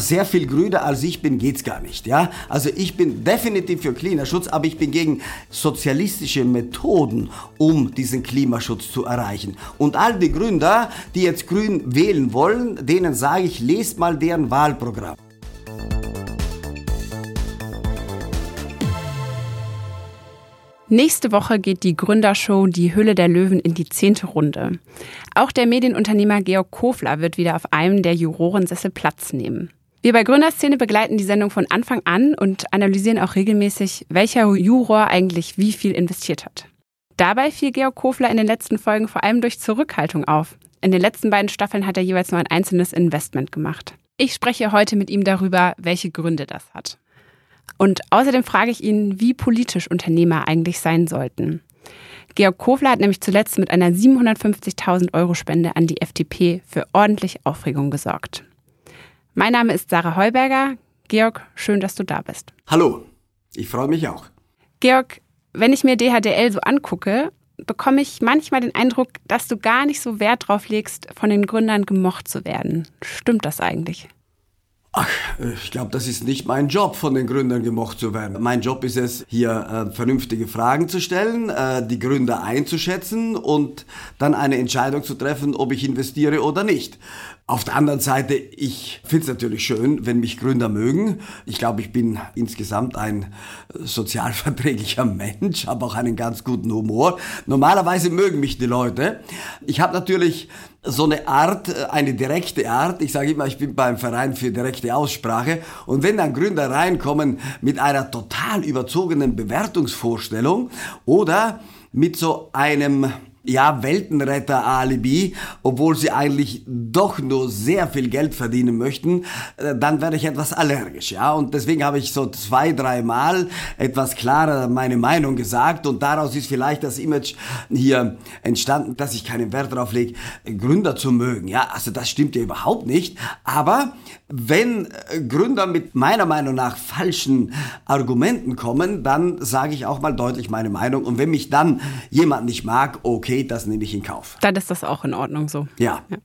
sehr viel grüner als ich bin, geht's gar nicht. Ja? Also ich bin definitiv für Klimaschutz, aber ich bin gegen sozialistische Methoden, um diesen Klimaschutz zu erreichen. Und all die Gründer, die jetzt grün wählen wollen, denen sage ich, lest mal deren Wahlprogramm. Nächste Woche geht die Gründershow Die Hülle der Löwen in die zehnte Runde. Auch der Medienunternehmer Georg Kofler wird wieder auf einem der Jurorensessel Platz nehmen. Wir bei Gründerszene begleiten die Sendung von Anfang an und analysieren auch regelmäßig, welcher Juror eigentlich wie viel investiert hat. Dabei fiel Georg Kofler in den letzten Folgen vor allem durch Zurückhaltung auf. In den letzten beiden Staffeln hat er jeweils nur ein einzelnes Investment gemacht. Ich spreche heute mit ihm darüber, welche Gründe das hat. Und außerdem frage ich ihn, wie politisch Unternehmer eigentlich sein sollten. Georg Kofler hat nämlich zuletzt mit einer 750.000 Euro Spende an die FDP für ordentlich Aufregung gesorgt. Mein Name ist Sarah Heuberger. Georg, schön, dass du da bist. Hallo, ich freue mich auch. Georg, wenn ich mir DHDL so angucke, bekomme ich manchmal den Eindruck, dass du gar nicht so Wert drauf legst, von den Gründern gemocht zu werden. Stimmt das eigentlich? Ach, ich glaube, das ist nicht mein Job, von den Gründern gemocht zu werden. Mein Job ist es, hier äh, vernünftige Fragen zu stellen, äh, die Gründer einzuschätzen und dann eine Entscheidung zu treffen, ob ich investiere oder nicht. Auf der anderen Seite, ich finde es natürlich schön, wenn mich Gründer mögen. Ich glaube, ich bin insgesamt ein sozialverträglicher Mensch, habe auch einen ganz guten Humor. Normalerweise mögen mich die Leute. Ich habe natürlich so eine Art, eine direkte Art. Ich sage immer, ich bin beim Verein für direkte Aussprache. Und wenn dann Gründer reinkommen mit einer total überzogenen Bewertungsvorstellung oder mit so einem ja, Weltenretter-Alibi, obwohl sie eigentlich doch nur sehr viel Geld verdienen möchten, äh, dann werde ich etwas allergisch, ja. Und deswegen habe ich so zwei, dreimal etwas klarer meine Meinung gesagt und daraus ist vielleicht das Image hier entstanden, dass ich keinen Wert darauf lege, Gründer zu mögen, ja. Also das stimmt ja überhaupt nicht. Aber wenn äh, Gründer mit meiner Meinung nach falschen Argumenten kommen, dann sage ich auch mal deutlich meine Meinung. Und wenn mich dann jemand nicht mag, okay, okay, das nehme ich in Kauf. Dann ist das auch in Ordnung so. Ja. ja.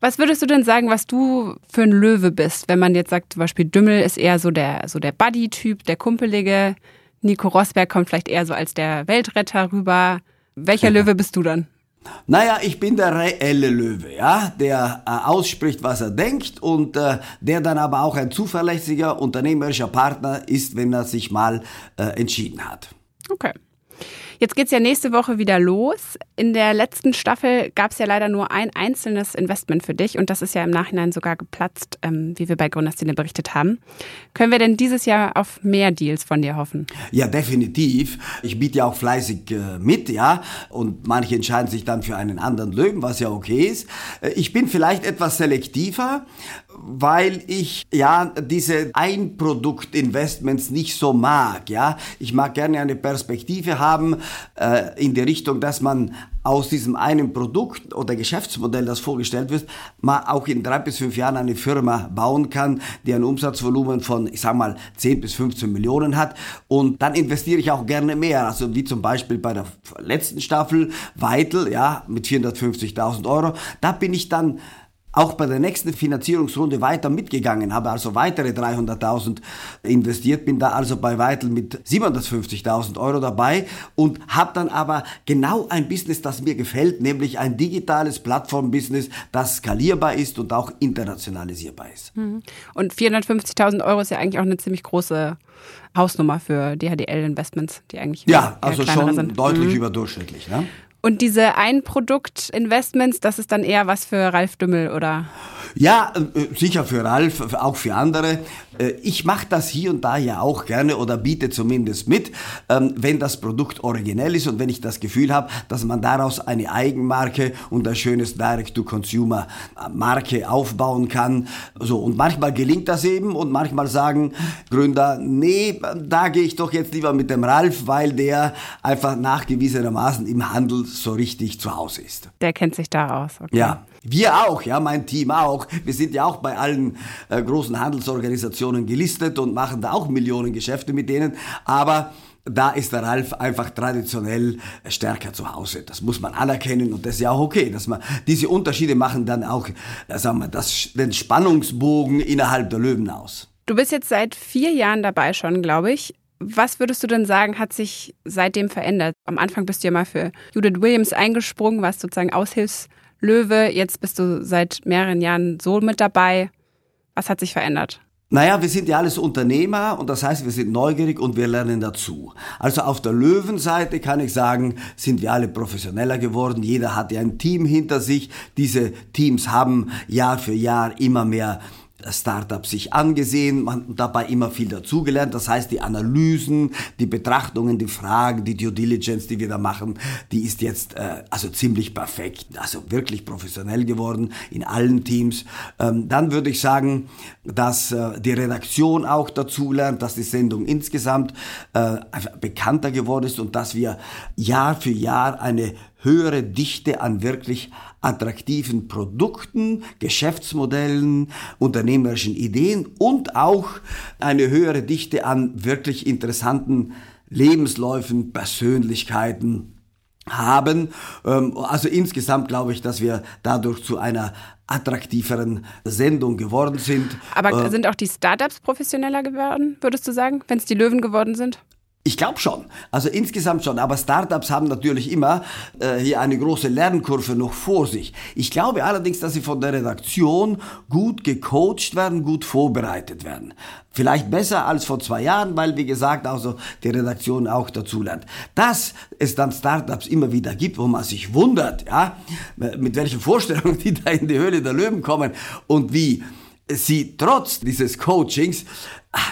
Was würdest du denn sagen, was du für ein Löwe bist, wenn man jetzt sagt, zum Beispiel Dümmel ist eher so der, so der Buddy-Typ, der Kumpelige, Nico Rosberg kommt vielleicht eher so als der Weltretter rüber. Welcher ja. Löwe bist du dann? Naja, ich bin der reelle Löwe, ja, der äh, ausspricht, was er denkt und äh, der dann aber auch ein zuverlässiger unternehmerischer Partner ist, wenn er sich mal äh, entschieden hat. Okay. Jetzt geht's ja nächste Woche wieder los. In der letzten Staffel gab es ja leider nur ein einzelnes Investment für dich und das ist ja im Nachhinein sogar geplatzt, ähm, wie wir bei Gründerszene berichtet haben. Können wir denn dieses Jahr auf mehr Deals von dir hoffen? Ja, definitiv. Ich biete ja auch fleißig äh, mit, ja, und manche entscheiden sich dann für einen anderen Löwen, was ja okay ist. Äh, ich bin vielleicht etwas selektiver, weil ich ja diese Einproduktinvestments nicht so mag, ja. Ich mag gerne eine Perspektive haben äh, in die Richtung, dass man aus diesem einen Produkt oder Geschäftsmodell, das vorgestellt wird, mal auch in drei bis fünf Jahren eine Firma bauen kann, die ein Umsatzvolumen von, ich sag mal, 10 bis 15 Millionen hat. Und dann investiere ich auch gerne mehr. Also wie zum Beispiel bei der letzten Staffel, Weitel, ja, mit 450.000 Euro. Da bin ich dann auch bei der nächsten Finanzierungsrunde weiter mitgegangen, habe also weitere 300.000 investiert, bin da also bei Weitel mit 750.000 Euro dabei und habe dann aber genau ein Business, das mir gefällt, nämlich ein digitales Plattformbusiness, das skalierbar ist und auch internationalisierbar ist. Mhm. Und 450.000 Euro ist ja eigentlich auch eine ziemlich große Hausnummer für DHDL-Investments, die eigentlich ja, also schon sind. deutlich mhm. überdurchschnittlich. Ne? Und diese Ein-Produkt-Investments, das ist dann eher was für Ralf Dümmel, oder? Ja, äh, sicher für Ralf, auch für andere. Äh, ich mache das hier und da ja auch gerne oder biete zumindest mit, ähm, wenn das Produkt originell ist und wenn ich das Gefühl habe, dass man daraus eine Eigenmarke und ein schönes Direct-to-Consumer-Marke aufbauen kann. So, und manchmal gelingt das eben und manchmal sagen Gründer, nee, da gehe ich doch jetzt lieber mit dem Ralf, weil der einfach nachgewiesenermaßen im Handel so richtig zu Hause ist. Der kennt sich da aus. Okay. Ja. Wir auch, ja, mein Team auch. Wir sind ja auch bei allen äh, großen Handelsorganisationen gelistet und machen da auch Millionen Geschäfte mit denen. Aber da ist der Ralf einfach traditionell stärker zu Hause. Das muss man anerkennen und das ist ja auch okay, dass man diese Unterschiede machen dann auch, äh, sagen wir, das, den Spannungsbogen innerhalb der Löwen aus. Du bist jetzt seit vier Jahren dabei schon, glaube ich. Was würdest du denn sagen, hat sich seitdem verändert? Am Anfang bist du ja mal für Judith Williams eingesprungen, warst sozusagen Aushilfslöwe. Jetzt bist du seit mehreren Jahren so mit dabei. Was hat sich verändert? Naja, wir sind ja alles Unternehmer und das heißt, wir sind neugierig und wir lernen dazu. Also auf der Löwenseite kann ich sagen, sind wir alle professioneller geworden. Jeder hat ja ein Team hinter sich. Diese Teams haben Jahr für Jahr immer mehr Startup sich angesehen, man dabei immer viel dazugelernt. Das heißt, die Analysen, die Betrachtungen, die Fragen, die Due Diligence, die wir da machen, die ist jetzt äh, also ziemlich perfekt, also wirklich professionell geworden in allen Teams. Ähm, dann würde ich sagen, dass äh, die Redaktion auch dazulernt, dass die Sendung insgesamt äh, bekannter geworden ist und dass wir Jahr für Jahr eine höhere Dichte an wirklich attraktiven Produkten, Geschäftsmodellen, unternehmerischen Ideen und auch eine höhere Dichte an wirklich interessanten Lebensläufen, Persönlichkeiten haben. Ähm, also insgesamt glaube ich, dass wir dadurch zu einer attraktiveren Sendung geworden sind. Aber äh, sind auch die Startups professioneller geworden, würdest du sagen, wenn es die Löwen geworden sind? Ich glaube schon. Also insgesamt schon. Aber Startups haben natürlich immer äh, hier eine große Lernkurve noch vor sich. Ich glaube allerdings, dass sie von der Redaktion gut gecoacht werden, gut vorbereitet werden. Vielleicht besser als vor zwei Jahren, weil, wie gesagt, also die Redaktion auch dazu lernt. Dass es dann Startups immer wieder gibt, wo man sich wundert, ja, mit welchen Vorstellungen die da in die Höhle der Löwen kommen und wie sie trotz dieses Coachings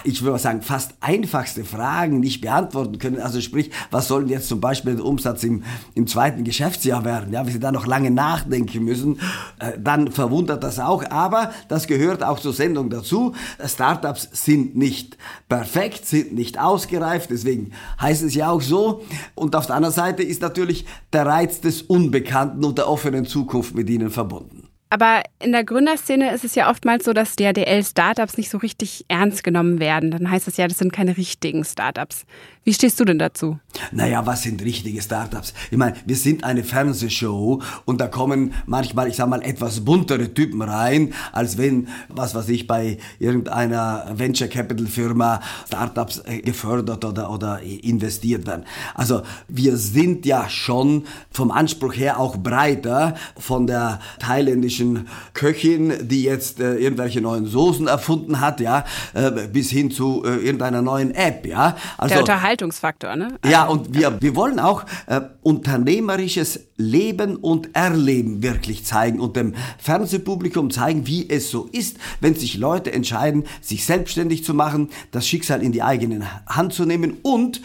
ich würde mal sagen, fast einfachste Fragen nicht beantworten können. Also sprich, was soll denn jetzt zum Beispiel der Umsatz im, im zweiten Geschäftsjahr werden? Ja, wenn Sie da noch lange nachdenken müssen, äh, dann verwundert das auch. Aber das gehört auch zur Sendung dazu. Startups sind nicht perfekt, sind nicht ausgereift, deswegen heißt es ja auch so. Und auf der anderen Seite ist natürlich der Reiz des Unbekannten und der offenen Zukunft mit ihnen verbunden. Aber in der Gründerszene ist es ja oftmals so, dass DHDL-Startups nicht so richtig ernst genommen werden. Dann heißt es ja, das sind keine richtigen Startups. Wie stehst du denn dazu? Naja, was sind richtige Startups? Ich meine, wir sind eine Fernsehshow und da kommen manchmal, ich sag mal, etwas buntere Typen rein, als wenn, was weiß ich, bei irgendeiner Venture Capital Firma Startups äh, gefördert oder, oder investiert werden. Also wir sind ja schon vom Anspruch her auch breiter von der thailändischen Köchin, die jetzt äh, irgendwelche neuen Soßen erfunden hat, ja, äh, bis hin zu äh, irgendeiner neuen App, ja. Also, der Unterhaltungsfaktor, ne? Ja, und wir, wir wollen auch äh, unternehmerisches Leben und Erleben wirklich zeigen und dem Fernsehpublikum zeigen, wie es so ist, wenn sich Leute entscheiden, sich selbstständig zu machen, das Schicksal in die eigene Hand zu nehmen und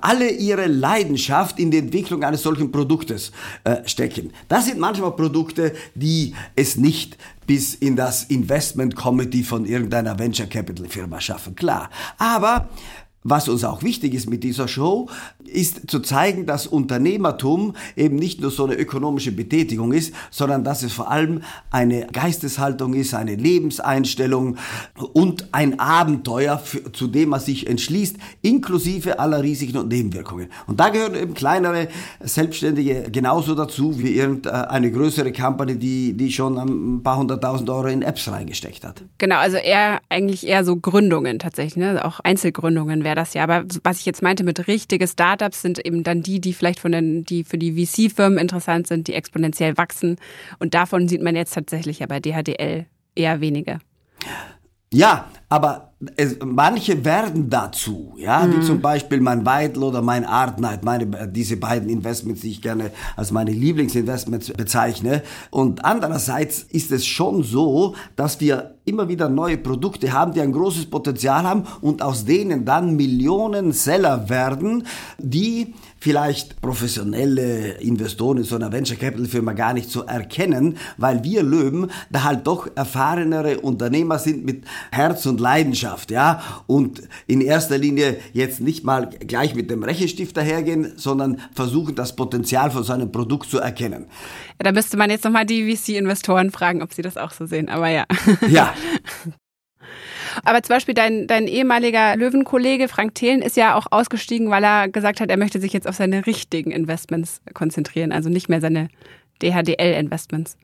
alle ihre Leidenschaft in die Entwicklung eines solchen Produktes äh, stecken. Das sind manchmal Produkte, die es nicht bis in das Investment Committee von irgendeiner Venture Capital Firma schaffen, klar. Aber was uns auch wichtig ist mit dieser Show, ist zu zeigen, dass Unternehmertum eben nicht nur so eine ökonomische Betätigung ist, sondern dass es vor allem eine Geisteshaltung ist, eine Lebenseinstellung und ein Abenteuer, für, zu dem man sich entschließt, inklusive aller Risiken und Nebenwirkungen. Und da gehören eben kleinere Selbstständige genauso dazu wie irgendeine größere Company, die, die schon ein paar hunderttausend Euro in Apps reingesteckt hat. Genau, also eher eigentlich eher so Gründungen tatsächlich, ne? auch Einzelgründungen werden wäre das ja. Aber was ich jetzt meinte mit richtige Startups sind eben dann die, die vielleicht von den, die für die VC-Firmen interessant sind, die exponentiell wachsen. Und davon sieht man jetzt tatsächlich ja bei DHDL eher wenige. Ja, aber es, manche werden dazu, ja, mhm. wie zum Beispiel mein Weidel oder mein Artnight, meine, diese beiden Investments, die ich gerne als meine Lieblingsinvestments bezeichne. Und andererseits ist es schon so, dass wir immer wieder neue Produkte haben, die ein großes Potenzial haben und aus denen dann Millionen Seller werden, die vielleicht professionelle Investoren in so einer Venture Capital Firma gar nicht so erkennen, weil wir Löwen da halt doch erfahrenere Unternehmer sind mit Herz und Leidenschaft, ja, und in erster Linie jetzt nicht mal gleich mit dem Rechenstift dahergehen, sondern versuchen das Potenzial von so einem Produkt zu erkennen. Ja, da müsste man jetzt nochmal die VC-Investoren fragen, ob sie das auch so sehen, aber ja. Ja. Aber zum Beispiel dein, dein ehemaliger Löwenkollege Frank Thelen ist ja auch ausgestiegen, weil er gesagt hat, er möchte sich jetzt auf seine richtigen Investments konzentrieren, also nicht mehr seine DHDL-Investments.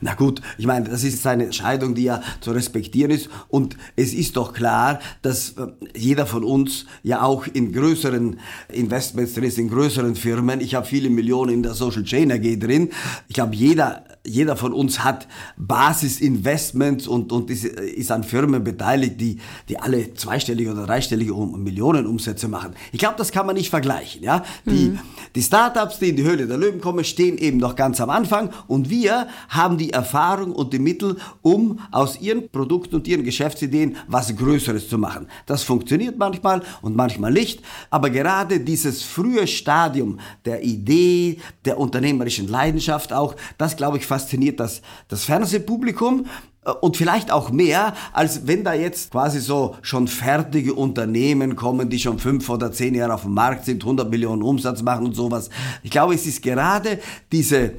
Na gut, ich meine, das ist seine Entscheidung, die ja zu respektieren ist. Und es ist doch klar, dass äh, jeder von uns ja auch in größeren Investments drin ist, in größeren Firmen. Ich habe viele Millionen in der Social Chain AG drin. Ich glaube, jeder jeder von uns hat Basisinvestments und, und ist, ist an Firmen beteiligt, die, die alle zweistellige oder dreistellige Millionen Umsätze machen. Ich glaube, das kann man nicht vergleichen. Ja? Die, mhm. die Startups, die in die Höhle der Löwen kommen, stehen eben noch ganz am Anfang und wir haben die Erfahrung und die Mittel, um aus ihren Produkten und ihren Geschäftsideen was Größeres zu machen. Das funktioniert manchmal und manchmal nicht, aber gerade dieses frühe Stadium der Idee, der unternehmerischen Leidenschaft auch, das glaube ich fasziniert das, das Fernsehpublikum äh, und vielleicht auch mehr, als wenn da jetzt quasi so schon fertige Unternehmen kommen, die schon fünf oder zehn Jahre auf dem Markt sind, 100 Millionen Umsatz machen und sowas. Ich glaube, es ist gerade diese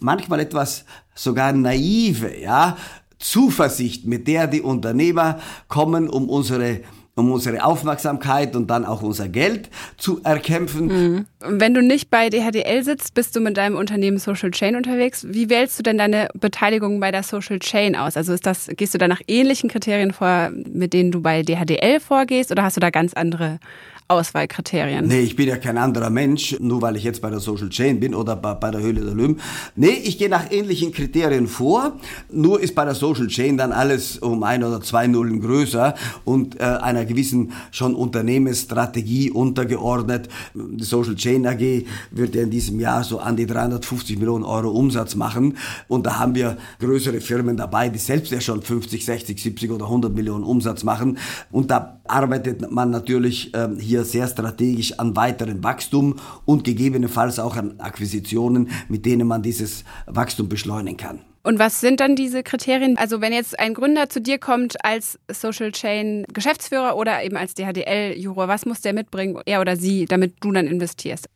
manchmal etwas sogar naive, ja, Zuversicht, mit der die Unternehmer kommen, um unsere um unsere Aufmerksamkeit und dann auch unser Geld zu erkämpfen. Mhm. Wenn du nicht bei DHDL sitzt, bist du mit deinem Unternehmen Social Chain unterwegs. Wie wählst du denn deine Beteiligung bei der Social Chain aus? Also ist das, gehst du da nach ähnlichen Kriterien vor, mit denen du bei DHDL vorgehst, oder hast du da ganz andere Auswahlkriterien? Nee, ich bin ja kein anderer Mensch, nur weil ich jetzt bei der Social Chain bin oder bei, bei der Höhle der Löwen. Nee, ich gehe nach ähnlichen Kriterien vor, nur ist bei der Social Chain dann alles um ein oder zwei Nullen größer und äh, einer gewissen schon Unternehmensstrategie untergeordnet. Die Social Chain AG wird ja in diesem Jahr so an die 350 Millionen Euro Umsatz machen und da haben wir größere Firmen dabei, die selbst ja schon 50, 60, 70 oder 100 Millionen Umsatz machen und da arbeitet man natürlich ähm, hier sehr strategisch an weiteren Wachstum und gegebenenfalls auch an Akquisitionen, mit denen man dieses Wachstum beschleunigen kann. Und was sind dann diese Kriterien? Also wenn jetzt ein Gründer zu dir kommt als Social Chain Geschäftsführer oder eben als DHDL-Juror, was muss der mitbringen, er oder sie, damit du dann investierst?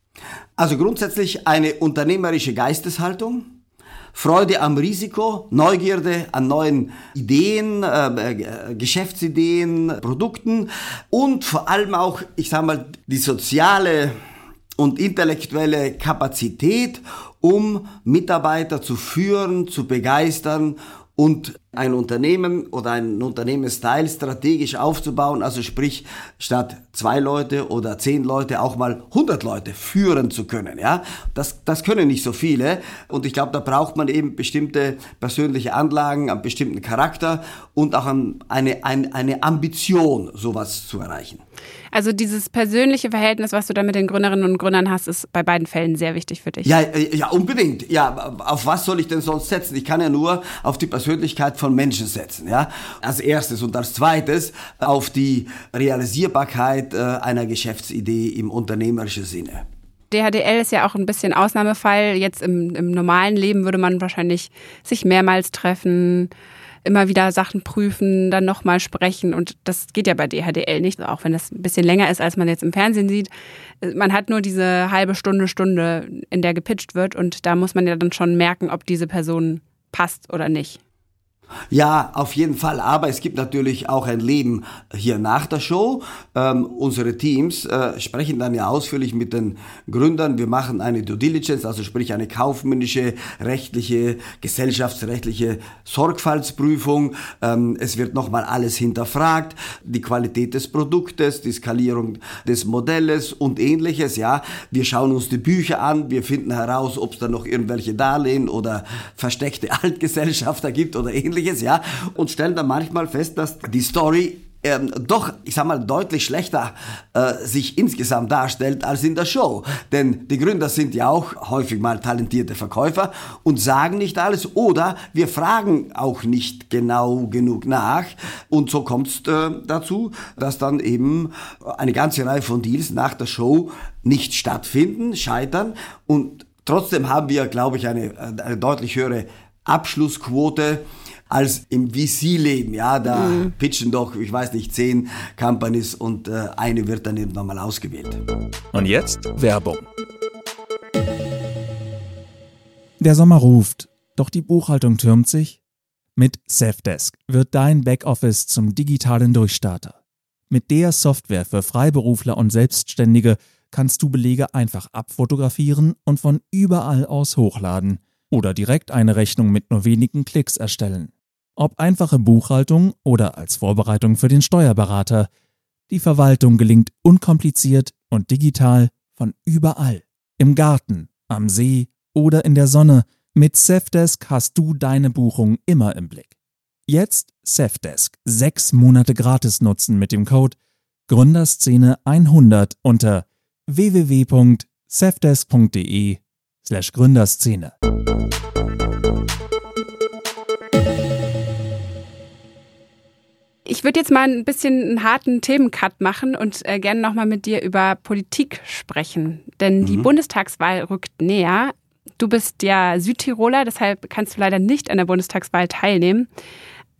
Also grundsätzlich eine unternehmerische Geisteshaltung, Freude am Risiko, Neugierde an neuen Ideen, äh, äh, Geschäftsideen, Produkten und vor allem auch, ich sage mal, die soziale und intellektuelle Kapazität, um Mitarbeiter zu führen, zu begeistern und ein Unternehmen oder ein Unternehmensteil strategisch aufzubauen, also sprich statt zwei Leute oder zehn Leute auch mal 100 Leute führen zu können, ja, das, das können nicht so viele und ich glaube, da braucht man eben bestimmte persönliche Anlagen, einen bestimmten Charakter und auch eine, eine, eine Ambition, sowas zu erreichen. Also dieses persönliche Verhältnis, was du da mit den Gründerinnen und Gründern hast, ist bei beiden Fällen sehr wichtig für dich. Ja, äh, ja, unbedingt. Ja, auf was soll ich denn sonst setzen? Ich kann ja nur auf die Persönlichkeit von Menschen setzen, ja. Als erstes und als zweites auf die Realisierbarkeit äh, einer Geschäftsidee im unternehmerischen Sinne. DHDL ist ja auch ein bisschen Ausnahmefall. Jetzt im, im normalen Leben würde man wahrscheinlich sich mehrmals treffen, immer wieder Sachen prüfen, dann nochmal sprechen. Und das geht ja bei DHDL nicht, auch wenn das ein bisschen länger ist, als man jetzt im Fernsehen sieht. Man hat nur diese halbe Stunde, Stunde, in der gepitcht wird. Und da muss man ja dann schon merken, ob diese Person passt oder nicht. Ja, auf jeden Fall. Aber es gibt natürlich auch ein Leben hier nach der Show. Ähm, unsere Teams äh, sprechen dann ja ausführlich mit den Gründern. Wir machen eine Due Diligence, also sprich eine kaufmännische, rechtliche, gesellschaftsrechtliche Sorgfaltsprüfung. Ähm, es wird nochmal alles hinterfragt. Die Qualität des Produktes, die Skalierung des Modells und ähnliches. Ja, wir schauen uns die Bücher an. Wir finden heraus, ob es da noch irgendwelche Darlehen oder versteckte Altgesellschafter gibt oder ähnliches ähnliches, ja, und stellen dann manchmal fest, dass die Story ähm, doch, ich sag mal, deutlich schlechter äh, sich insgesamt darstellt als in der Show. Denn die Gründer sind ja auch häufig mal talentierte Verkäufer und sagen nicht alles oder wir fragen auch nicht genau genug nach. Und so kommt es äh, dazu, dass dann eben eine ganze Reihe von Deals nach der Show nicht stattfinden, scheitern und Trotzdem haben wir, glaube ich, eine, eine deutlich höhere Abschlussquote als im VC-Leben. Ja, da mhm. pitchen doch, ich weiß nicht, zehn Companies und äh, eine wird dann irgendwann mal ausgewählt. Und jetzt Werbung. Der Sommer ruft, doch die Buchhaltung türmt sich. Mit Safdesk wird dein Backoffice zum digitalen Durchstarter. Mit der Software für Freiberufler und Selbstständige kannst du Belege einfach abfotografieren und von überall aus hochladen oder direkt eine Rechnung mit nur wenigen Klicks erstellen. Ob einfache Buchhaltung oder als Vorbereitung für den Steuerberater, die Verwaltung gelingt unkompliziert und digital von überall. Im Garten, am See oder in der Sonne. Mit Safdesk hast du deine Buchung immer im Blick. Jetzt Safdesk sechs Monate gratis nutzen mit dem Code Gründerszene 100 unter www.safdesk.de slash Gründerszene. Ich würde jetzt mal ein bisschen einen harten Themencut machen und äh, gerne nochmal mit dir über Politik sprechen. Denn mhm. die Bundestagswahl rückt näher. Du bist ja Südtiroler, deshalb kannst du leider nicht an der Bundestagswahl teilnehmen.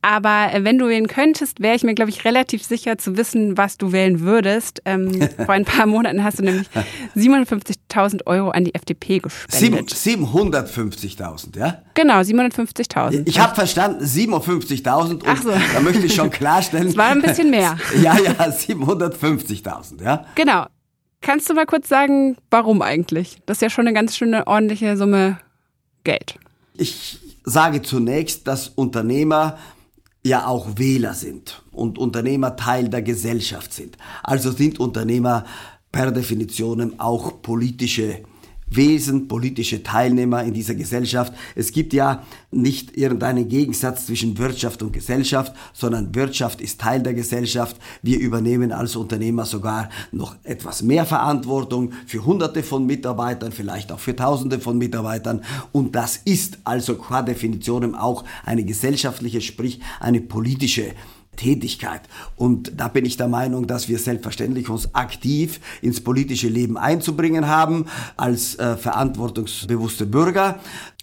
Aber wenn du wählen könntest, wäre ich mir, glaube ich, relativ sicher zu wissen, was du wählen würdest. Ähm, vor ein paar Monaten hast du nämlich 750.000 Euro an die FDP gespendet. 750.000, ja? Genau, 750.000. Ich habe verstanden, 57.000 und Ach so. da möchte ich schon klarstellen. Es war ein bisschen mehr. ja, ja, 750.000, ja? Genau. Kannst du mal kurz sagen, warum eigentlich? Das ist ja schon eine ganz schöne ordentliche Summe Geld. Ich sage zunächst, dass Unternehmer ja auch Wähler sind und Unternehmer Teil der Gesellschaft sind. Also sind Unternehmer per Definition auch politische Wesen, politische Teilnehmer in dieser Gesellschaft. Es gibt ja nicht irgendeinen Gegensatz zwischen Wirtschaft und Gesellschaft, sondern Wirtschaft ist Teil der Gesellschaft. Wir übernehmen als Unternehmer sogar noch etwas mehr Verantwortung für Hunderte von Mitarbeitern, vielleicht auch für Tausende von Mitarbeitern. Und das ist also qua Definition auch eine gesellschaftliche, sprich eine politische Tätigkeit. Und da bin ich der Meinung, dass wir selbstverständlich uns aktiv ins politische Leben einzubringen haben als äh, verantwortungsbewusste Bürger.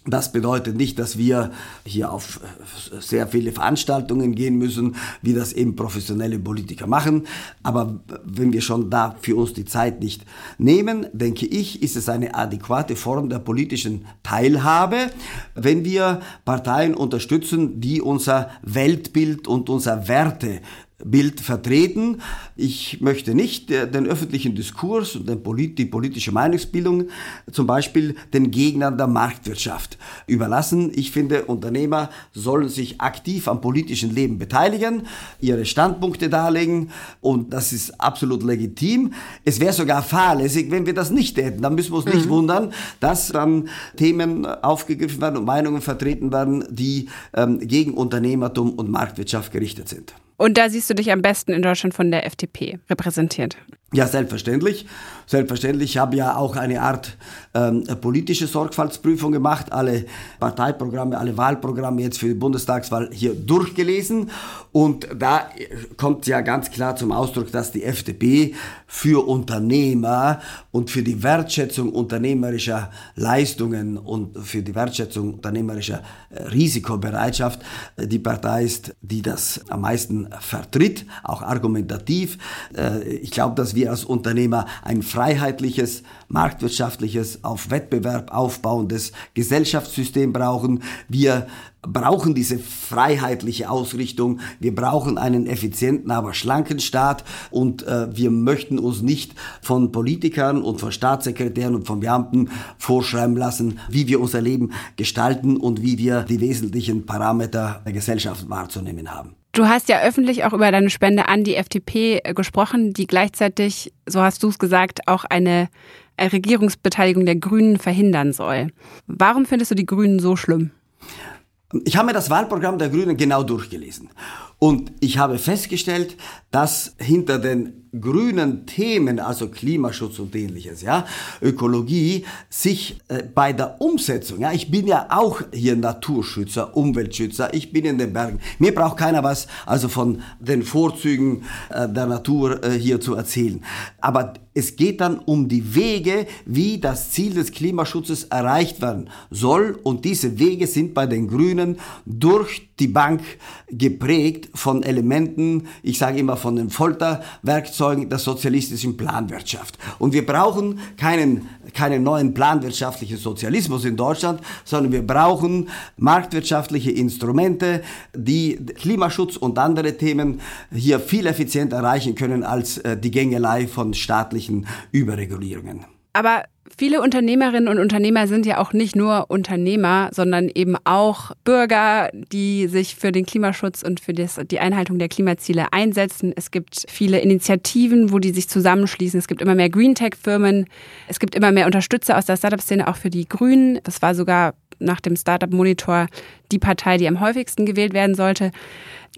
Das bedeutet nicht, dass wir hier auf äh, sehr viele Veranstaltungen gehen müssen, wie das eben professionelle Politiker machen. Aber wenn wir schon da für uns die Zeit nicht nehmen, denke ich, ist es eine adäquate Form der politischen Teilhabe, wenn wir Parteien unterstützen, die unser Weltbild und unser Werte Bild vertreten. Ich möchte nicht äh, den öffentlichen Diskurs und die politische Meinungsbildung zum Beispiel den Gegnern der Marktwirtschaft überlassen. Ich finde, Unternehmer sollen sich aktiv am politischen Leben beteiligen, ihre Standpunkte darlegen und das ist absolut legitim. Es wäre sogar fahrlässig, wenn wir das nicht hätten. Dann müssen wir uns nicht mhm. wundern, dass dann Themen aufgegriffen werden und Meinungen vertreten werden, die ähm, gegen Unternehmertum und Marktwirtschaft gerichtet sind. Und da siehst du dich am besten in Deutschland von der FDP repräsentiert. Ja, selbstverständlich. Selbstverständlich. Ich habe ja auch eine Art ähm, politische Sorgfaltsprüfung gemacht, alle Parteiprogramme, alle Wahlprogramme jetzt für die Bundestagswahl hier durchgelesen. Und da kommt ja ganz klar zum Ausdruck, dass die FDP für Unternehmer und für die Wertschätzung unternehmerischer Leistungen und für die Wertschätzung unternehmerischer äh, Risikobereitschaft äh, die Partei ist, die das am meisten vertritt, auch argumentativ. Äh, ich glaube, dass wir als Unternehmer ein freiheitliches, marktwirtschaftliches, auf Wettbewerb aufbauendes Gesellschaftssystem brauchen. Wir brauchen diese freiheitliche Ausrichtung. Wir brauchen einen effizienten, aber schlanken Staat und äh, wir möchten uns nicht von Politikern und von Staatssekretären und von Beamten vorschreiben lassen, wie wir unser Leben gestalten und wie wir die wesentlichen Parameter der Gesellschaft wahrzunehmen haben. Du hast ja öffentlich auch über deine Spende an die FDP äh, gesprochen, die gleichzeitig, so hast du es gesagt, auch eine Regierungsbeteiligung der Grünen verhindern soll. Warum findest du die Grünen so schlimm? Ich habe mir das Wahlprogramm der Grünen genau durchgelesen. Und ich habe festgestellt, dass hinter den grünen Themen, also Klimaschutz und ähnliches, ja, Ökologie, sich äh, bei der Umsetzung, ja, ich bin ja auch hier Naturschützer, Umweltschützer, ich bin in den Bergen. Mir braucht keiner was, also von den Vorzügen äh, der Natur äh, hier zu erzählen. Aber es geht dann um die Wege, wie das Ziel des Klimaschutzes erreicht werden soll. Und diese Wege sind bei den Grünen durch die Bank geprägt von Elementen, ich sage immer von den Folterwerkzeugen, Werkzeugen der sozialistischen Planwirtschaft. Und wir brauchen keinen, keinen neuen planwirtschaftlichen Sozialismus in Deutschland, sondern wir brauchen marktwirtschaftliche Instrumente, die Klimaschutz und andere Themen hier viel effizienter erreichen können als äh, die Gängelei von staatlichen Überregulierungen. Aber viele Unternehmerinnen und Unternehmer sind ja auch nicht nur Unternehmer, sondern eben auch Bürger, die sich für den Klimaschutz und für die Einhaltung der Klimaziele einsetzen. Es gibt viele Initiativen, wo die sich zusammenschließen. Es gibt immer mehr Green Tech-Firmen. Es gibt immer mehr Unterstützer aus der Startup-Szene, auch für die Grünen. Das war sogar nach dem Startup Monitor die Partei, die am häufigsten gewählt werden sollte.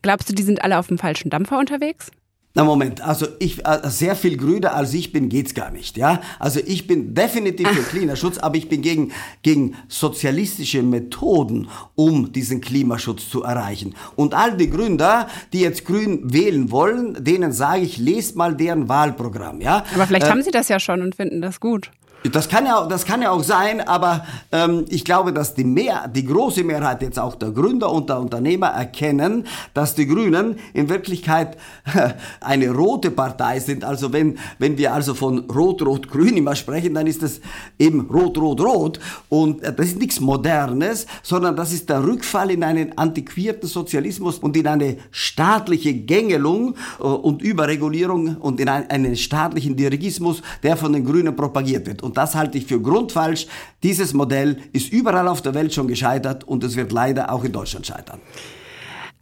Glaubst du, die sind alle auf dem falschen Dampfer unterwegs? Na Moment, also ich äh, sehr viel grüner als ich bin geht's gar nicht, ja? Also ich bin definitiv für Klimaschutz, aber ich bin gegen gegen sozialistische Methoden, um diesen Klimaschutz zu erreichen. Und all die Gründer, die jetzt grün wählen wollen, denen sage ich, lest mal deren Wahlprogramm, ja? Aber vielleicht äh, haben sie das ja schon und finden das gut. Das kann ja, das kann ja auch sein, aber ähm, ich glaube, dass die, mehr, die große Mehrheit jetzt auch der Gründer und der Unternehmer erkennen, dass die Grünen in Wirklichkeit eine rote Partei sind. Also wenn, wenn wir also von Rot-Rot-Grün immer sprechen, dann ist das eben Rot-Rot-Rot. Und äh, das ist nichts Modernes, sondern das ist der Rückfall in einen antiquierten Sozialismus und in eine staatliche Gängelung äh, und Überregulierung und in einen staatlichen Dirigismus, der von den Grünen propagiert wird. Und das halte ich für grundfalsch. Dieses Modell ist überall auf der Welt schon gescheitert und es wird leider auch in Deutschland scheitern.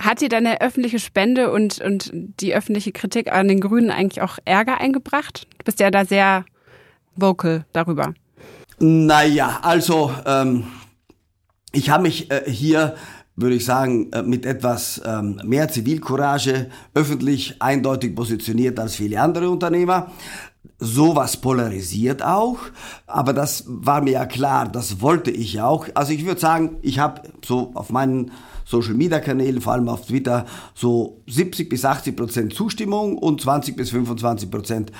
Hat dir deine öffentliche Spende und, und die öffentliche Kritik an den Grünen eigentlich auch Ärger eingebracht? Du bist ja da sehr vocal darüber. Naja, also ähm, ich habe mich äh, hier würde ich sagen, äh, mit etwas ähm, mehr Zivilcourage öffentlich eindeutig positioniert als viele andere Unternehmer sowas polarisiert auch, aber das war mir ja klar, das wollte ich auch. Also ich würde sagen, ich habe so auf meinen Social Media Kanälen, vor allem auf Twitter, so 70 bis 80 Prozent Zustimmung und 20 bis 25 Prozent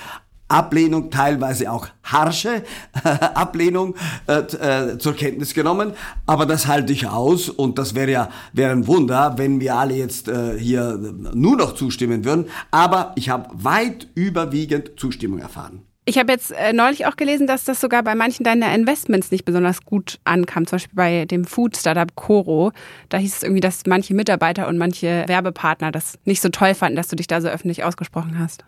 Ablehnung, teilweise auch harsche Ablehnung äh, äh, zur Kenntnis genommen. Aber das halte ich aus und das wäre ja wäre ein Wunder, wenn wir alle jetzt äh, hier nur noch zustimmen würden. Aber ich habe weit überwiegend Zustimmung erfahren. Ich habe jetzt äh, neulich auch gelesen, dass das sogar bei manchen deiner Investments nicht besonders gut ankam. Zum Beispiel bei dem Food Startup Coro. Da hieß es irgendwie, dass manche Mitarbeiter und manche Werbepartner das nicht so toll fanden, dass du dich da so öffentlich ausgesprochen hast.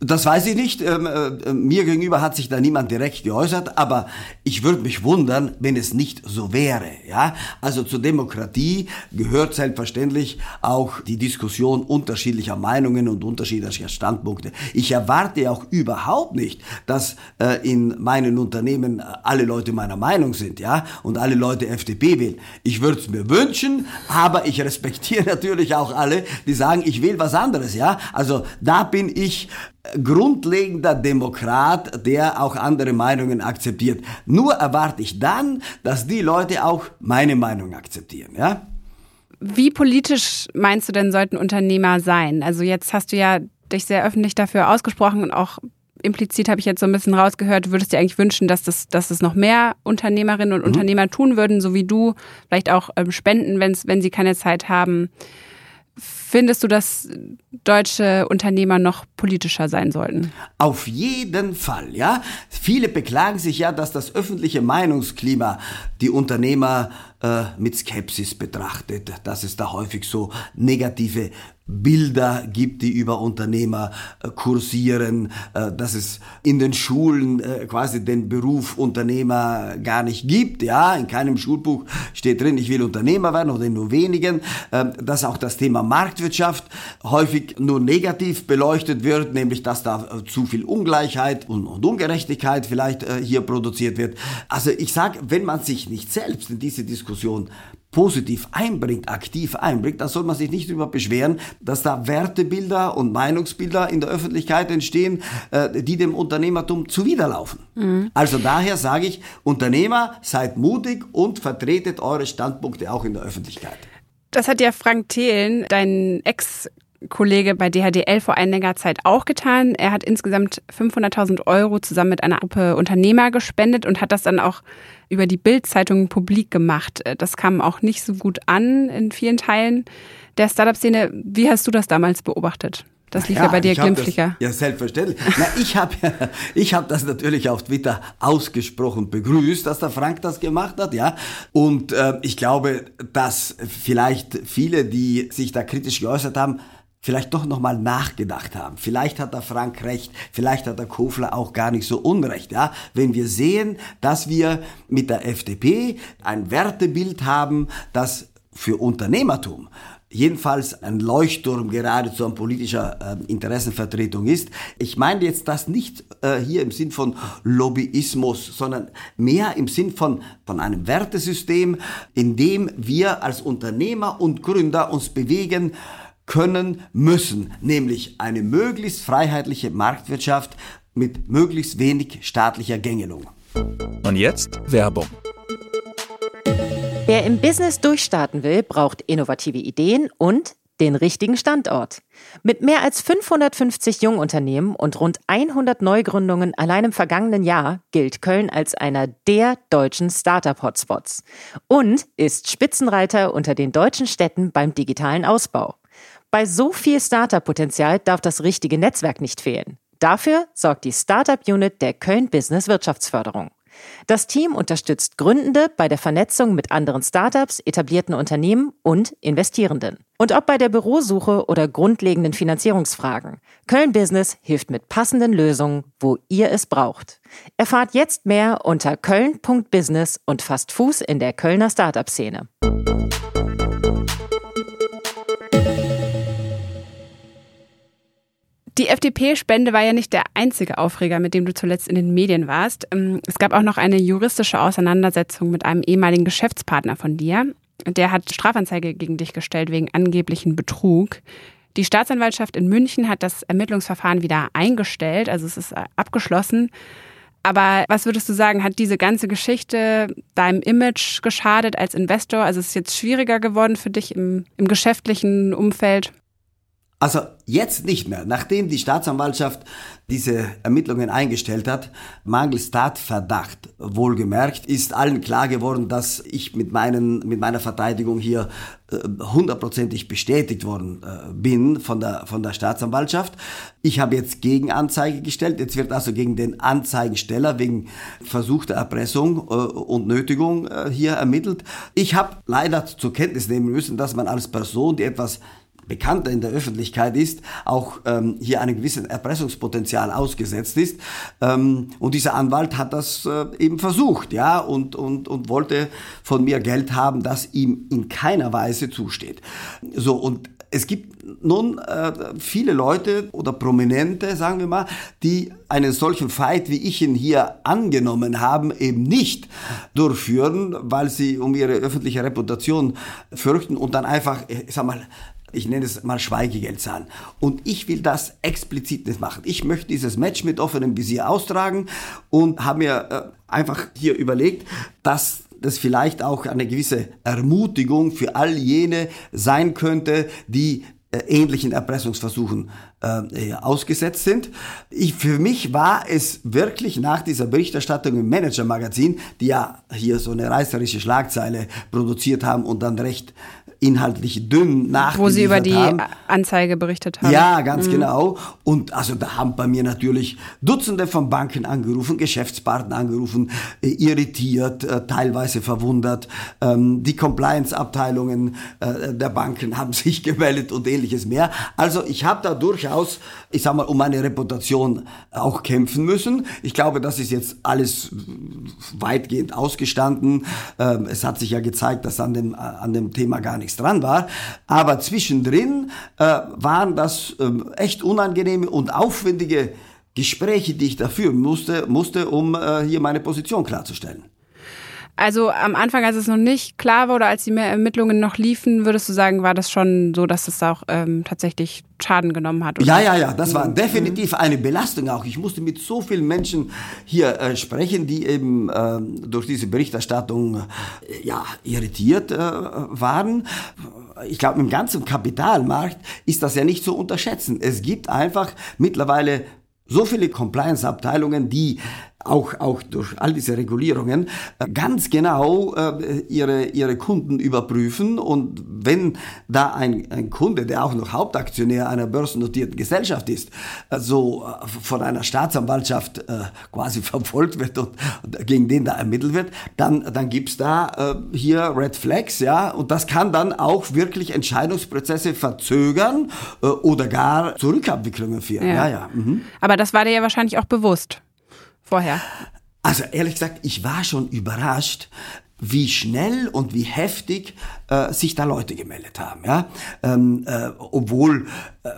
Das weiß ich nicht. Ähm, äh, mir gegenüber hat sich da niemand direkt geäußert, aber ich würde mich wundern, wenn es nicht so wäre. Ja, also zur Demokratie gehört selbstverständlich auch die Diskussion unterschiedlicher Meinungen und unterschiedlicher Standpunkte. Ich erwarte auch überhaupt nicht, dass äh, in meinen Unternehmen alle Leute meiner Meinung sind, ja, und alle Leute FDP wählen. Ich würde es mir wünschen, aber ich respektiere natürlich auch alle, die sagen, ich will was anderes, ja. Also da bin ich grundlegender Demokrat, der auch andere Meinungen akzeptiert. Nur erwarte ich dann, dass die Leute auch meine Meinung akzeptieren, ja? Wie politisch meinst du denn sollten Unternehmer sein? Also jetzt hast du ja dich sehr öffentlich dafür ausgesprochen und auch implizit habe ich jetzt so ein bisschen rausgehört, du würdest dir eigentlich wünschen, dass das, dass es noch mehr Unternehmerinnen und mhm. Unternehmer tun würden, so wie du, vielleicht auch ähm, spenden, wenn's, wenn sie keine Zeit haben. Findest du, dass deutsche Unternehmer noch politischer sein sollten? Auf jeden Fall, ja. Viele beklagen sich ja, dass das öffentliche Meinungsklima die Unternehmer äh, mit Skepsis betrachtet, dass es da häufig so negative Bilder gibt, die über Unternehmer äh, kursieren, äh, dass es in den Schulen quasi den Beruf Unternehmer gar nicht gibt. Ja, in keinem Schulbuch steht drin, ich will Unternehmer werden oder in nur wenigen. Ähm, dass auch das Thema Marktwirtschaft häufig nur negativ beleuchtet wird, nämlich dass da zu viel Ungleichheit und, und Ungerechtigkeit vielleicht hier produziert wird. Also ich sage, wenn man sich nicht selbst in diese Diskussion positiv einbringt, aktiv einbringt, dann soll man sich nicht darüber beschweren, dass da Wertebilder und Meinungsbilder in der Öffentlichkeit entstehen, äh, die dem Unternehmertum zuwiderlaufen. Mhm. Also daher sage ich, Unternehmer, seid mutig und vertretet eure Standpunkte auch in der Öffentlichkeit. Das hat ja Frank Thelen, dein Ex Kollege bei DHDL vor einiger Zeit auch getan. Er hat insgesamt 500.000 Euro zusammen mit einer Gruppe Unternehmer gespendet und hat das dann auch über die Bild-Zeitung publik gemacht. Das kam auch nicht so gut an in vielen Teilen der Startup-Szene. Wie hast du das damals beobachtet? Das lief ja, ja bei dir glimpflicher. ja, selbstverständlich. Na, ich habe ich hab das natürlich auf Twitter ausgesprochen begrüßt, dass der Frank das gemacht hat, ja. Und äh, ich glaube, dass vielleicht viele, die sich da kritisch geäußert haben, vielleicht doch nochmal nachgedacht haben. Vielleicht hat der Frank recht, vielleicht hat der Kofler auch gar nicht so unrecht. Ja? Wenn wir sehen, dass wir mit der FDP ein Wertebild haben, das für Unternehmertum jedenfalls ein Leuchtturm geradezu an politischer äh, Interessenvertretung ist. Ich meine jetzt das nicht äh, hier im Sinn von Lobbyismus, sondern mehr im Sinn von, von einem Wertesystem, in dem wir als Unternehmer und Gründer uns bewegen, können, müssen, nämlich eine möglichst freiheitliche Marktwirtschaft mit möglichst wenig staatlicher Gängelung. Und jetzt Werbung. Wer im Business durchstarten will, braucht innovative Ideen und den richtigen Standort. Mit mehr als 550 Jungunternehmen und rund 100 Neugründungen allein im vergangenen Jahr gilt Köln als einer der deutschen Startup-Hotspots und ist Spitzenreiter unter den deutschen Städten beim digitalen Ausbau. Bei so viel Startup-Potenzial darf das richtige Netzwerk nicht fehlen. Dafür sorgt die Startup-Unit der Köln Business Wirtschaftsförderung. Das Team unterstützt Gründende bei der Vernetzung mit anderen Startups, etablierten Unternehmen und Investierenden. Und ob bei der Bürosuche oder grundlegenden Finanzierungsfragen, Köln Business hilft mit passenden Lösungen, wo ihr es braucht. Erfahrt jetzt mehr unter köln.business und fasst Fuß in der Kölner Startup-Szene. Die FDP-Spende war ja nicht der einzige Aufreger, mit dem du zuletzt in den Medien warst. Ähm, es gab auch noch eine juristische Auseinandersetzung mit einem ehemaligen Geschäftspartner von dir. Der hat Strafanzeige gegen dich gestellt wegen angeblichen Betrug. Die Staatsanwaltschaft in München hat das Ermittlungsverfahren wieder eingestellt, also es ist äh, abgeschlossen. Aber was würdest du sagen, hat diese ganze Geschichte deinem Image geschadet als Investor? Also ist es jetzt schwieriger geworden für dich im, im geschäftlichen Umfeld? Also jetzt nicht mehr, nachdem die Staatsanwaltschaft diese Ermittlungen eingestellt hat, mangels Tatverdacht wohlgemerkt, ist allen klar geworden, dass ich mit, meinen, mit meiner Verteidigung hier äh, hundertprozentig bestätigt worden äh, bin von der, von der Staatsanwaltschaft. Ich habe jetzt Gegenanzeige gestellt. Jetzt wird also gegen den Anzeigensteller wegen versuchter Erpressung äh, und Nötigung äh, hier ermittelt. Ich habe leider zur Kenntnis nehmen müssen, dass man als Person, die etwas bekannter in der Öffentlichkeit ist, auch ähm, hier einem gewissen Erpressungspotenzial ausgesetzt ist. Ähm, und dieser Anwalt hat das äh, eben versucht, ja, und, und, und wollte von mir Geld haben, das ihm in keiner Weise zusteht. So, und es gibt nun äh, viele Leute oder Prominente, sagen wir mal, die einen solchen Fight, wie ich ihn hier angenommen haben, eben nicht durchführen, weil sie um ihre öffentliche Reputation fürchten und dann einfach, ich sag mal, ich nenne es mal Schweigegeld zahlen. Und ich will das explizit nicht machen. Ich möchte dieses Match mit offenem Visier austragen und habe mir äh, einfach hier überlegt, dass das vielleicht auch eine gewisse Ermutigung für all jene sein könnte, die äh, ähnlichen Erpressungsversuchen äh, ausgesetzt sind. Ich, für mich war es wirklich nach dieser Berichterstattung im Manager-Magazin, die ja hier so eine reißerische Schlagzeile produziert haben und dann recht inhaltlich dünn nachgeliefert Wo Sie über die haben. Anzeige berichtet haben. Ja, ganz mhm. genau. Und also da haben bei mir natürlich Dutzende von Banken angerufen, Geschäftspartner angerufen, äh, irritiert, äh, teilweise verwundert. Ähm, die Compliance-Abteilungen äh, der Banken haben sich gemeldet und ähnliches mehr. Also ich habe da durchaus, ich sag mal, um meine Reputation auch kämpfen müssen. Ich glaube, das ist jetzt alles weitgehend ausgestanden. Ähm, es hat sich ja gezeigt, dass an dem, an dem Thema gar nichts dran war. Aber zwischendrin äh, waren das äh, echt unangenehme und aufwendige Gespräche, die ich da führen musste, musste um äh, hier meine Position klarzustellen. Also am Anfang, als es noch nicht klar wurde, als die Ermittlungen noch liefen, würdest du sagen, war das schon so, dass es auch ähm, tatsächlich Schaden genommen hat? Oder? Ja, ja, ja, das war definitiv eine Belastung auch. Ich musste mit so vielen Menschen hier äh, sprechen, die eben äh, durch diese Berichterstattung äh, ja, irritiert äh, waren. Ich glaube, im ganzen Kapitalmarkt ist das ja nicht zu unterschätzen. Es gibt einfach mittlerweile so viele Compliance-Abteilungen, die auch, auch durch all diese Regulierungen äh, ganz genau äh, ihre, ihre Kunden überprüfen. Und wenn da ein, ein Kunde, der auch noch Hauptaktionär einer börsennotierten Gesellschaft ist, äh, so äh, von einer Staatsanwaltschaft äh, quasi verfolgt wird und, und, gegen den da ermittelt wird, dann, dann gibt's da äh, hier Red Flags, ja, und das kann dann auch wirklich Entscheidungsprozesse verzögern oder gar zu Rückabwicklungen führen. Ja. Ja, ja. Mhm. Aber das war dir ja wahrscheinlich auch bewusst vorher? Also ehrlich gesagt, ich war schon überrascht, wie schnell und wie heftig äh, sich da Leute gemeldet haben, ja, ähm, äh, obwohl äh,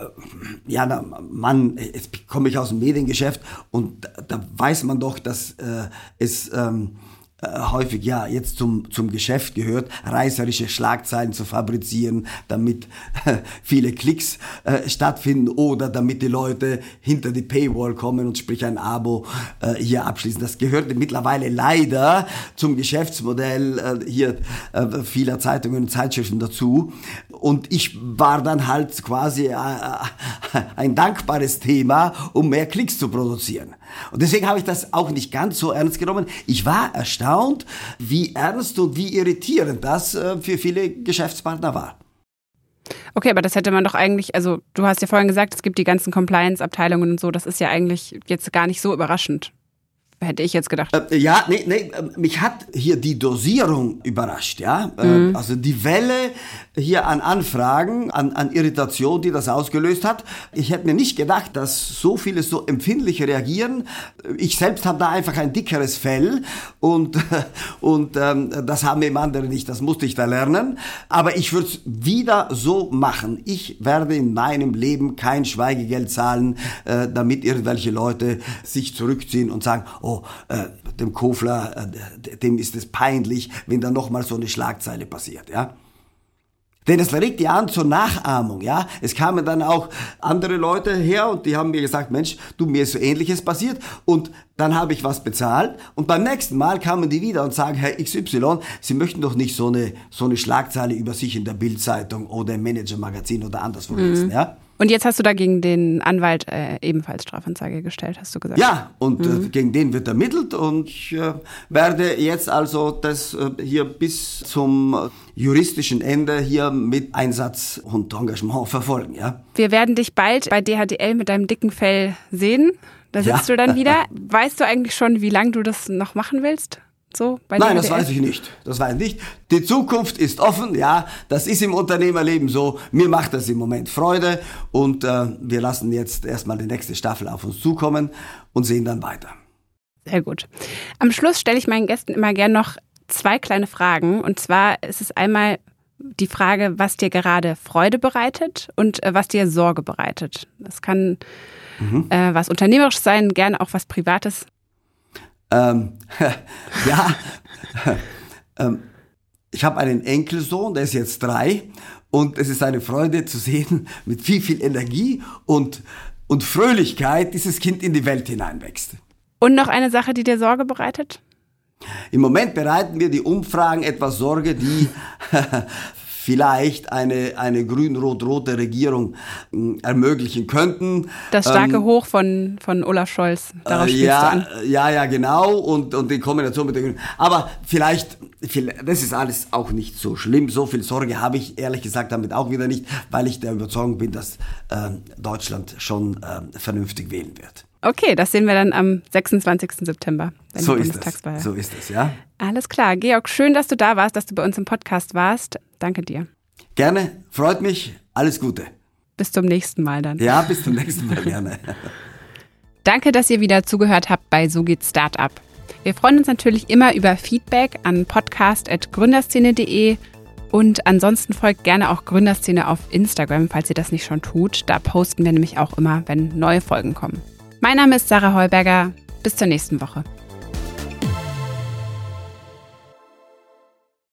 ja na, man jetzt komme ich aus dem Mediengeschäft und da, da weiß man doch, dass äh, es ähm, äh, häufig ja jetzt zum, zum Geschäft gehört, reißerische Schlagzeilen zu fabrizieren, damit äh, viele Klicks äh, stattfinden oder damit die Leute hinter die Paywall kommen und sprich ein Abo äh, hier abschließen. Das gehört mittlerweile leider zum Geschäftsmodell äh, hier äh, vieler Zeitungen und Zeitschriften dazu. Und ich war dann halt quasi äh, ein dankbares Thema, um mehr Klicks zu produzieren. Und deswegen habe ich das auch nicht ganz so ernst genommen. Ich war erstaunt, wie ernst und wie irritierend das äh, für viele Geschäftspartner war. Okay, aber das hätte man doch eigentlich, also du hast ja vorhin gesagt, es gibt die ganzen Compliance-Abteilungen und so, das ist ja eigentlich jetzt gar nicht so überraschend. Hätte ich jetzt gedacht. Äh, ja, nee, nee, äh, mich hat hier die Dosierung überrascht, ja. Äh, mhm. Also die Welle hier an Anfragen, an, an Irritation, die das ausgelöst hat. Ich hätte mir nicht gedacht, dass so viele so empfindlich reagieren. Ich selbst habe da einfach ein dickeres Fell und, und ähm, das haben eben andere nicht. Das musste ich da lernen. Aber ich würde es wieder so machen. Ich werde in meinem Leben kein Schweigegeld zahlen, äh, damit irgendwelche Leute sich zurückziehen und sagen, oh, äh, dem Kofler, äh, dem ist es peinlich, wenn da nochmal so eine Schlagzeile passiert, ja. Denn es regt ja an zur Nachahmung, ja. Es kamen dann auch andere Leute her und die haben mir gesagt, Mensch, du, mir ist so ähnliches passiert und dann habe ich was bezahlt und beim nächsten Mal kamen die wieder und sagen, Herr XY, Sie möchten doch nicht so eine, so eine Schlagzeile über sich in der Bildzeitung oder im Manager-Magazin oder anderswo mhm. lesen, ja. Und jetzt hast du da gegen den Anwalt äh, ebenfalls Strafanzeige gestellt, hast du gesagt? Ja, und äh, mhm. äh, gegen den wird ermittelt und ich äh, werde jetzt also das äh, hier bis zum juristischen Ende hier mit Einsatz und Engagement verfolgen, ja. Wir werden dich bald bei DHDL mit deinem dicken Fell sehen. Da sitzt ja. du dann wieder. Weißt du eigentlich schon, wie lange du das noch machen willst? So Nein, das weiß ich nicht. Das weiß ich nicht. Die Zukunft ist offen, ja. Das ist im Unternehmerleben so. Mir macht das im Moment Freude und äh, wir lassen jetzt erstmal die nächste Staffel auf uns zukommen und sehen dann weiter. Sehr gut. Am Schluss stelle ich meinen Gästen immer gern noch zwei kleine Fragen. Und zwar ist es einmal die Frage, was dir gerade Freude bereitet und äh, was dir Sorge bereitet. Das kann mhm. äh, was unternehmerisch sein, gerne auch was Privates. Ähm, ja, ähm, ich habe einen Enkelsohn, der ist jetzt drei und es ist eine Freude zu sehen, mit wie viel Energie und, und Fröhlichkeit dieses Kind in die Welt hineinwächst. Und noch eine Sache, die dir Sorge bereitet? Im Moment bereiten mir die Umfragen etwas Sorge, die vielleicht eine, eine grün-rot-rote Regierung hm, ermöglichen könnten. Das starke ähm, Hoch von, von Olaf Scholz, darauf äh, ja, an. Ja, ja, genau. Und, und in Kombination mit den Grünen. Aber vielleicht, das ist alles auch nicht so schlimm. So viel Sorge habe ich ehrlich gesagt damit auch wieder nicht, weil ich der Überzeugung bin, dass äh, Deutschland schon äh, vernünftig wählen wird. Okay, das sehen wir dann am 26. September. So ist es. So ist es, ja. Alles klar. Georg, schön, dass du da warst, dass du bei uns im Podcast warst. Danke dir. Gerne, freut mich. Alles Gute. Bis zum nächsten Mal dann. Ja, bis zum nächsten Mal gerne. Danke, dass ihr wieder zugehört habt bei So geht Startup. Wir freuen uns natürlich immer über Feedback an podcast.gründerszene.de und ansonsten folgt gerne auch Gründerszene auf Instagram, falls ihr das nicht schon tut. Da posten wir nämlich auch immer, wenn neue Folgen kommen. Mein Name ist Sarah Heuberger. Bis zur nächsten Woche.